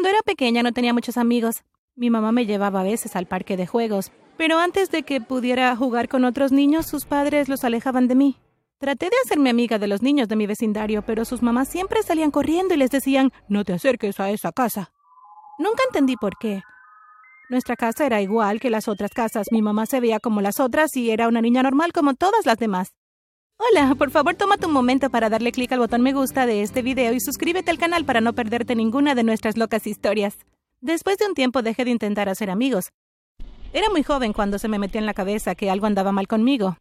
Cuando era pequeña no tenía muchos amigos. Mi mamá me llevaba a veces al parque de juegos, pero antes de que pudiera jugar con otros niños, sus padres los alejaban de mí. Traté de hacerme amiga de los niños de mi vecindario, pero sus mamás siempre salían corriendo y les decían, no te acerques a esa casa. Nunca entendí por qué. Nuestra casa era igual que las otras casas. Mi mamá se veía como las otras y era una niña normal como todas las demás. Hola, por favor tómate un momento para darle clic al botón me gusta de este video y suscríbete al canal para no perderte ninguna de nuestras locas historias. Después de un tiempo dejé de intentar hacer amigos. Era muy joven cuando se me metió en la cabeza que algo andaba mal conmigo.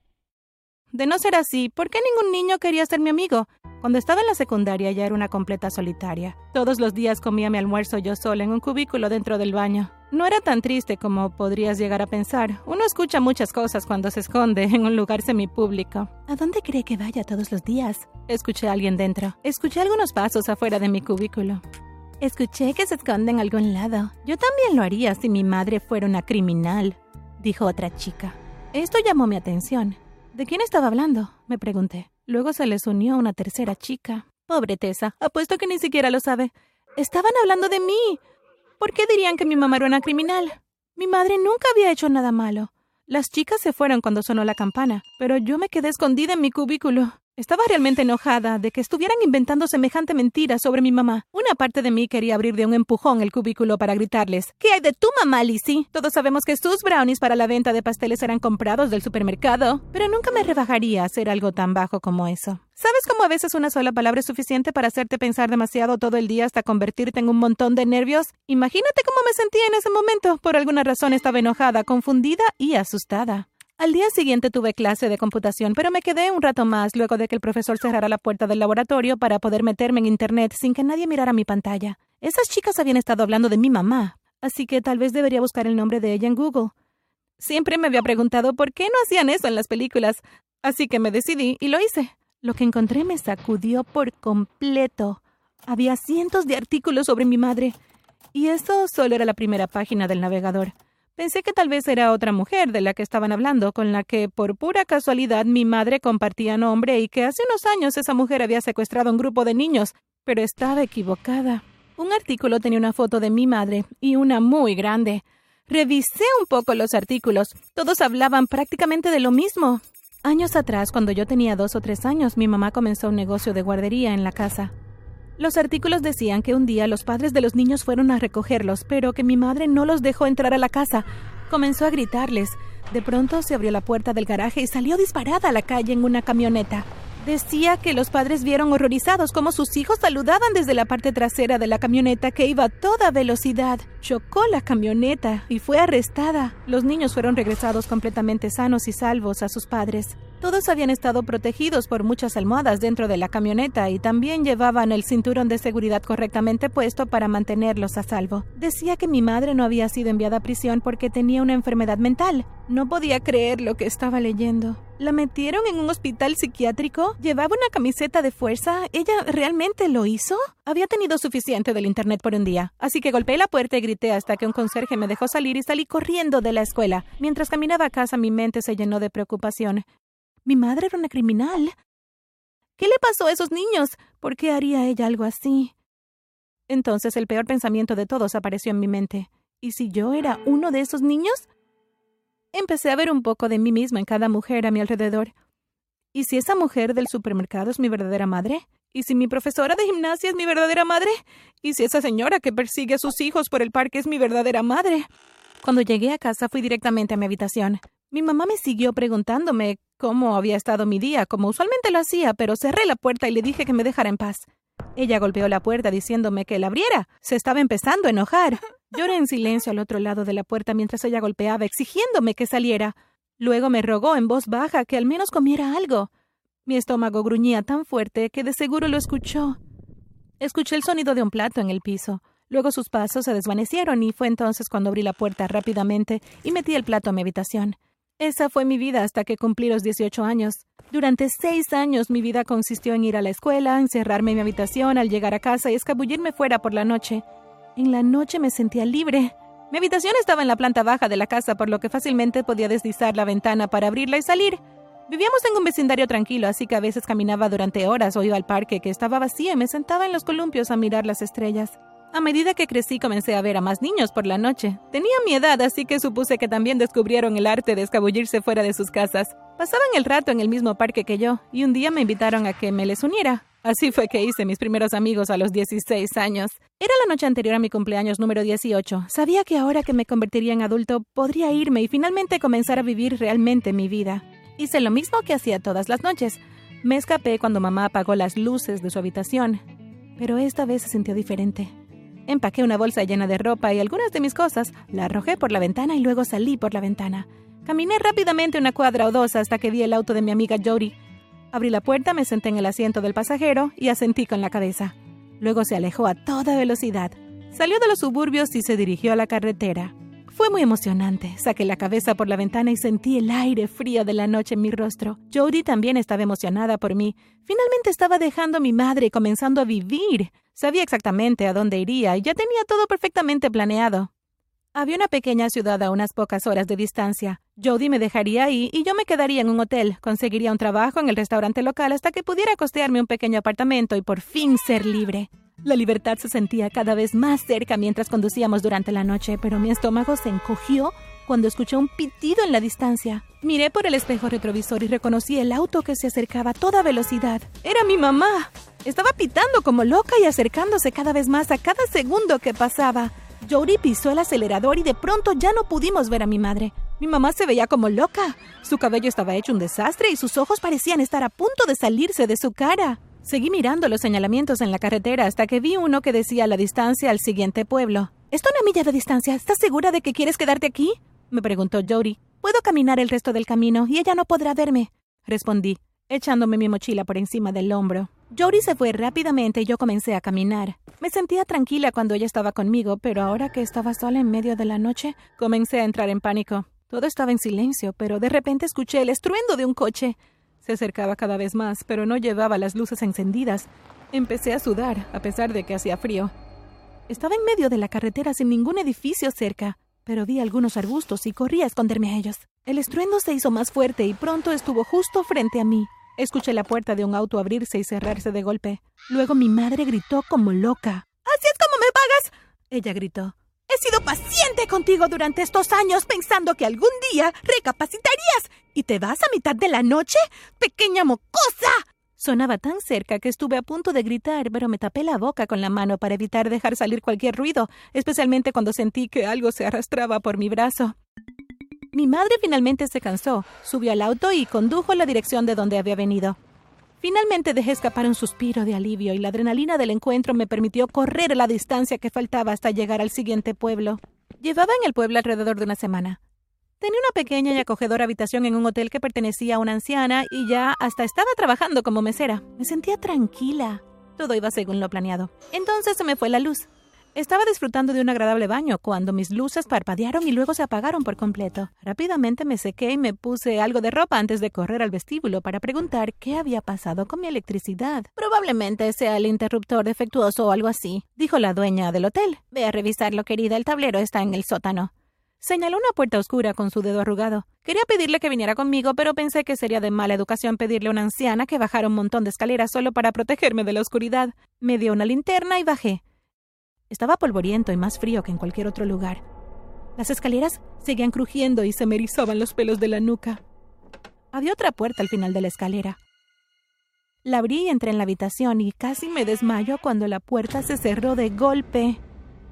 De no ser así, ¿por qué ningún niño quería ser mi amigo? Cuando estaba en la secundaria ya era una completa solitaria. Todos los días comía mi almuerzo yo sola en un cubículo dentro del baño. No era tan triste como podrías llegar a pensar. Uno escucha muchas cosas cuando se esconde en un lugar semipúblico. ¿A dónde cree que vaya todos los días? Escuché a alguien dentro. Escuché algunos pasos afuera de mi cubículo. Escuché que se esconde en algún lado. Yo también lo haría si mi madre fuera una criminal, dijo otra chica. Esto llamó mi atención. ¿De quién estaba hablando? me pregunté. Luego se les unió una tercera chica. Pobre Tessa, apuesto que ni siquiera lo sabe. Estaban hablando de mí. ¿Por qué dirían que mi mamá era una criminal? Mi madre nunca había hecho nada malo. Las chicas se fueron cuando sonó la campana, pero yo me quedé escondida en mi cubículo. Estaba realmente enojada de que estuvieran inventando semejante mentira sobre mi mamá. Una parte de mí quería abrir de un empujón el cubículo para gritarles: ¿Qué hay de tu mamá, Lizzie? Todos sabemos que sus brownies para la venta de pasteles eran comprados del supermercado, pero nunca me rebajaría a hacer algo tan bajo como eso. ¿Sabes cómo a veces una sola palabra es suficiente para hacerte pensar demasiado todo el día hasta convertirte en un montón de nervios? Imagínate cómo me sentía en ese momento. Por alguna razón estaba enojada, confundida y asustada. Al día siguiente tuve clase de computación, pero me quedé un rato más luego de que el profesor cerrara la puerta del laboratorio para poder meterme en Internet sin que nadie mirara mi pantalla. Esas chicas habían estado hablando de mi mamá, así que tal vez debería buscar el nombre de ella en Google. Siempre me había preguntado por qué no hacían eso en las películas, así que me decidí y lo hice. Lo que encontré me sacudió por completo. Había cientos de artículos sobre mi madre, y eso solo era la primera página del navegador. Pensé que tal vez era otra mujer de la que estaban hablando, con la que por pura casualidad mi madre compartía nombre y que hace unos años esa mujer había secuestrado a un grupo de niños, pero estaba equivocada. Un artículo tenía una foto de mi madre y una muy grande. Revisé un poco los artículos. Todos hablaban prácticamente de lo mismo. Años atrás, cuando yo tenía dos o tres años, mi mamá comenzó un negocio de guardería en la casa. Los artículos decían que un día los padres de los niños fueron a recogerlos, pero que mi madre no los dejó entrar a la casa. Comenzó a gritarles. De pronto se abrió la puerta del garaje y salió disparada a la calle en una camioneta. Decía que los padres vieron horrorizados cómo sus hijos saludaban desde la parte trasera de la camioneta que iba a toda velocidad. Chocó la camioneta y fue arrestada. Los niños fueron regresados completamente sanos y salvos a sus padres. Todos habían estado protegidos por muchas almohadas dentro de la camioneta y también llevaban el cinturón de seguridad correctamente puesto para mantenerlos a salvo. Decía que mi madre no había sido enviada a prisión porque tenía una enfermedad mental. No podía creer lo que estaba leyendo. ¿La metieron en un hospital psiquiátrico? ¿Llevaba una camiseta de fuerza? ¿Ella realmente lo hizo? Había tenido suficiente del Internet por un día, así que golpeé la puerta y grité hasta que un conserje me dejó salir y salí corriendo de la escuela. Mientras caminaba a casa mi mente se llenó de preocupación. Mi madre era una criminal. ¿Qué le pasó a esos niños? ¿Por qué haría ella algo así? Entonces el peor pensamiento de todos apareció en mi mente. ¿Y si yo era uno de esos niños? Empecé a ver un poco de mí misma en cada mujer a mi alrededor. ¿Y si esa mujer del supermercado es mi verdadera madre? ¿Y si mi profesora de gimnasia es mi verdadera madre? ¿Y si esa señora que persigue a sus hijos por el parque es mi verdadera madre? Cuando llegué a casa fui directamente a mi habitación. Mi mamá me siguió preguntándome cómo había estado mi día, como usualmente lo hacía, pero cerré la puerta y le dije que me dejara en paz. Ella golpeó la puerta diciéndome que la abriera. Se estaba empezando a enojar. Lloré en silencio al otro lado de la puerta mientras ella golpeaba, exigiéndome que saliera. Luego me rogó en voz baja que al menos comiera algo. Mi estómago gruñía tan fuerte que de seguro lo escuchó. Escuché el sonido de un plato en el piso. Luego sus pasos se desvanecieron y fue entonces cuando abrí la puerta rápidamente y metí el plato a mi habitación. Esa fue mi vida hasta que cumplí los 18 años. Durante seis años mi vida consistió en ir a la escuela, encerrarme en mi habitación al llegar a casa y escabullirme fuera por la noche. En la noche me sentía libre. Mi habitación estaba en la planta baja de la casa, por lo que fácilmente podía deslizar la ventana para abrirla y salir. Vivíamos en un vecindario tranquilo, así que a veces caminaba durante horas o iba al parque que estaba vacío y me sentaba en los columpios a mirar las estrellas. A medida que crecí comencé a ver a más niños por la noche. Tenía mi edad, así que supuse que también descubrieron el arte de escabullirse fuera de sus casas. Pasaban el rato en el mismo parque que yo, y un día me invitaron a que me les uniera. Así fue que hice mis primeros amigos a los 16 años. Era la noche anterior a mi cumpleaños número 18. Sabía que ahora que me convertiría en adulto podría irme y finalmente comenzar a vivir realmente mi vida. Hice lo mismo que hacía todas las noches. Me escapé cuando mamá apagó las luces de su habitación. Pero esta vez se sintió diferente. Empaqué una bolsa llena de ropa y algunas de mis cosas, la arrojé por la ventana y luego salí por la ventana. Caminé rápidamente una cuadra o dos hasta que vi el auto de mi amiga Jody. Abrí la puerta, me senté en el asiento del pasajero y asentí con la cabeza. Luego se alejó a toda velocidad. Salió de los suburbios y se dirigió a la carretera. Fue muy emocionante. Saqué la cabeza por la ventana y sentí el aire frío de la noche en mi rostro. Jody también estaba emocionada por mí. Finalmente estaba dejando a mi madre y comenzando a vivir. Sabía exactamente a dónde iría y ya tenía todo perfectamente planeado. Había una pequeña ciudad a unas pocas horas de distancia. Jody me dejaría ahí y yo me quedaría en un hotel. Conseguiría un trabajo en el restaurante local hasta que pudiera costearme un pequeño apartamento y por fin ser libre. La libertad se sentía cada vez más cerca mientras conducíamos durante la noche, pero mi estómago se encogió cuando escuché un pitido en la distancia. Miré por el espejo retrovisor y reconocí el auto que se acercaba a toda velocidad. Era mi mamá. Estaba pitando como loca y acercándose cada vez más a cada segundo que pasaba. Jody pisó el acelerador y de pronto ya no pudimos ver a mi madre. Mi mamá se veía como loca. Su cabello estaba hecho un desastre y sus ojos parecían estar a punto de salirse de su cara. Seguí mirando los señalamientos en la carretera hasta que vi uno que decía la distancia al siguiente pueblo. ¿Está una milla de distancia? ¿Estás segura de que quieres quedarte aquí? me preguntó Jody. Puedo caminar el resto del camino y ella no podrá verme, respondí, echándome mi mochila por encima del hombro. Jody se fue rápidamente y yo comencé a caminar. Me sentía tranquila cuando ella estaba conmigo, pero ahora que estaba sola en medio de la noche, comencé a entrar en pánico. Todo estaba en silencio, pero de repente escuché el estruendo de un coche. Se acercaba cada vez más, pero no llevaba las luces encendidas. Empecé a sudar, a pesar de que hacía frío. Estaba en medio de la carretera sin ningún edificio cerca, pero vi algunos arbustos y corrí a esconderme a ellos. El estruendo se hizo más fuerte y pronto estuvo justo frente a mí. Escuché la puerta de un auto abrirse y cerrarse de golpe. Luego mi madre gritó como loca. Así es como me pagas. Ella gritó. He sido paciente contigo durante estos años pensando que algún día recapacitarías. ¿Y te vas a mitad de la noche? ¡Pequeña mocosa! Sonaba tan cerca que estuve a punto de gritar, pero me tapé la boca con la mano para evitar dejar salir cualquier ruido, especialmente cuando sentí que algo se arrastraba por mi brazo. Mi madre finalmente se cansó, subió al auto y condujo la dirección de donde había venido. Finalmente dejé escapar un suspiro de alivio y la adrenalina del encuentro me permitió correr la distancia que faltaba hasta llegar al siguiente pueblo. Llevaba en el pueblo alrededor de una semana. Tenía una pequeña y acogedora habitación en un hotel que pertenecía a una anciana y ya hasta estaba trabajando como mesera. Me sentía tranquila. Todo iba según lo planeado. Entonces se me fue la luz. Estaba disfrutando de un agradable baño cuando mis luces parpadearon y luego se apagaron por completo. Rápidamente me sequé y me puse algo de ropa antes de correr al vestíbulo para preguntar qué había pasado con mi electricidad. Probablemente sea el interruptor defectuoso o algo así, dijo la dueña del hotel. Ve a revisarlo, querida, el tablero está en el sótano. Señaló una puerta oscura con su dedo arrugado. Quería pedirle que viniera conmigo, pero pensé que sería de mala educación pedirle a una anciana que bajara un montón de escaleras solo para protegerme de la oscuridad. Me dio una linterna y bajé. Estaba polvoriento y más frío que en cualquier otro lugar. Las escaleras seguían crujiendo y se me erizaban los pelos de la nuca. Había otra puerta al final de la escalera. La abrí y entré en la habitación y casi me desmayo cuando la puerta se cerró de golpe.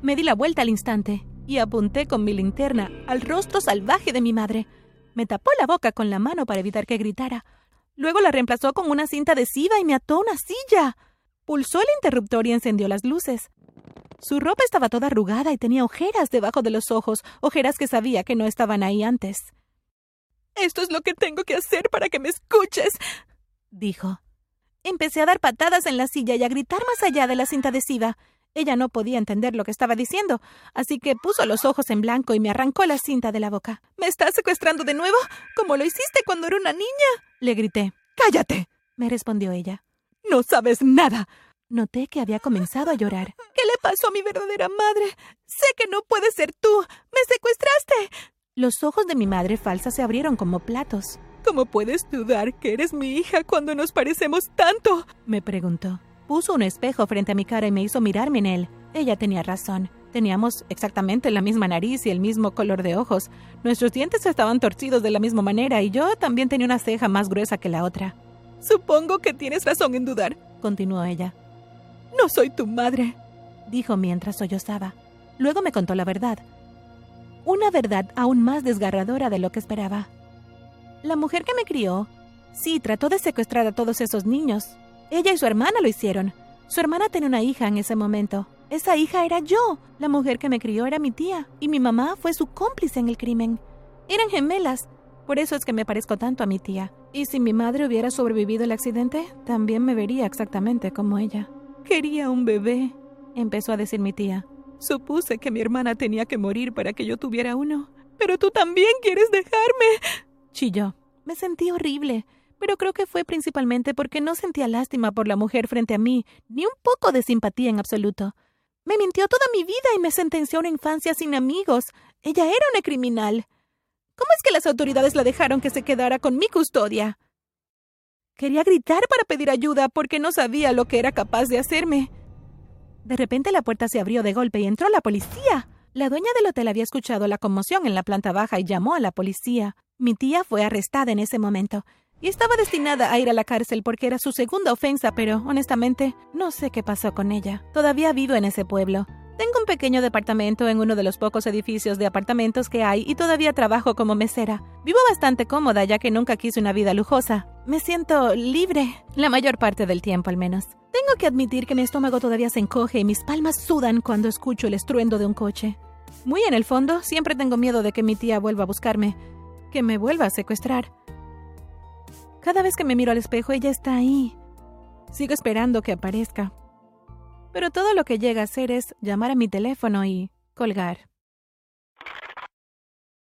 Me di la vuelta al instante y apunté con mi linterna al rostro salvaje de mi madre. Me tapó la boca con la mano para evitar que gritara. Luego la reemplazó con una cinta adhesiva y me ató a una silla. Pulsó el interruptor y encendió las luces. Su ropa estaba toda arrugada y tenía ojeras debajo de los ojos, ojeras que sabía que no estaban ahí antes. Esto es lo que tengo que hacer para que me escuches, dijo. Empecé a dar patadas en la silla y a gritar más allá de la cinta adhesiva. Ella no podía entender lo que estaba diciendo, así que puso los ojos en blanco y me arrancó la cinta de la boca. ¿Me estás secuestrando de nuevo? ¿Como lo hiciste cuando era una niña? le grité. Cállate, me respondió ella. No sabes nada. Noté que había comenzado a llorar. ¿Qué le pasó a mi verdadera madre? Sé que no puede ser tú. Me secuestraste. Los ojos de mi madre falsa se abrieron como platos. ¿Cómo puedes dudar que eres mi hija cuando nos parecemos tanto? me preguntó. Puso un espejo frente a mi cara y me hizo mirarme en él. Ella tenía razón. Teníamos exactamente la misma nariz y el mismo color de ojos. Nuestros dientes estaban torcidos de la misma manera y yo también tenía una ceja más gruesa que la otra. Supongo que tienes razón en dudar, continuó ella. No soy tu madre, dijo mientras sollozaba. Luego me contó la verdad. Una verdad aún más desgarradora de lo que esperaba. La mujer que me crió, sí, trató de secuestrar a todos esos niños. Ella y su hermana lo hicieron. Su hermana tenía una hija en ese momento. Esa hija era yo. La mujer que me crió era mi tía. Y mi mamá fue su cómplice en el crimen. Eran gemelas. Por eso es que me parezco tanto a mi tía. Y si mi madre hubiera sobrevivido el accidente, también me vería exactamente como ella. Quería un bebé, empezó a decir mi tía. Supuse que mi hermana tenía que morir para que yo tuviera uno. Pero tú también quieres dejarme. Chilló. Me sentí horrible pero creo que fue principalmente porque no sentía lástima por la mujer frente a mí, ni un poco de simpatía en absoluto. Me mintió toda mi vida y me sentenció a una infancia sin amigos. Ella era una criminal. ¿Cómo es que las autoridades la dejaron que se quedara con mi custodia? Quería gritar para pedir ayuda porque no sabía lo que era capaz de hacerme. De repente la puerta se abrió de golpe y entró la policía. La dueña del hotel había escuchado la conmoción en la planta baja y llamó a la policía. Mi tía fue arrestada en ese momento y estaba destinada a ir a la cárcel porque era su segunda ofensa, pero honestamente no sé qué pasó con ella. Todavía vivo en ese pueblo. Tengo un pequeño departamento en uno de los pocos edificios de apartamentos que hay y todavía trabajo como mesera. Vivo bastante cómoda ya que nunca quise una vida lujosa. Me siento libre, la mayor parte del tiempo al menos. Tengo que admitir que mi estómago todavía se encoge y mis palmas sudan cuando escucho el estruendo de un coche. Muy en el fondo, siempre tengo miedo de que mi tía vuelva a buscarme, que me vuelva a secuestrar. Cada vez que me miro al espejo, ella está ahí. Sigo esperando que aparezca. Pero todo lo que llega a hacer es llamar a mi teléfono y colgar.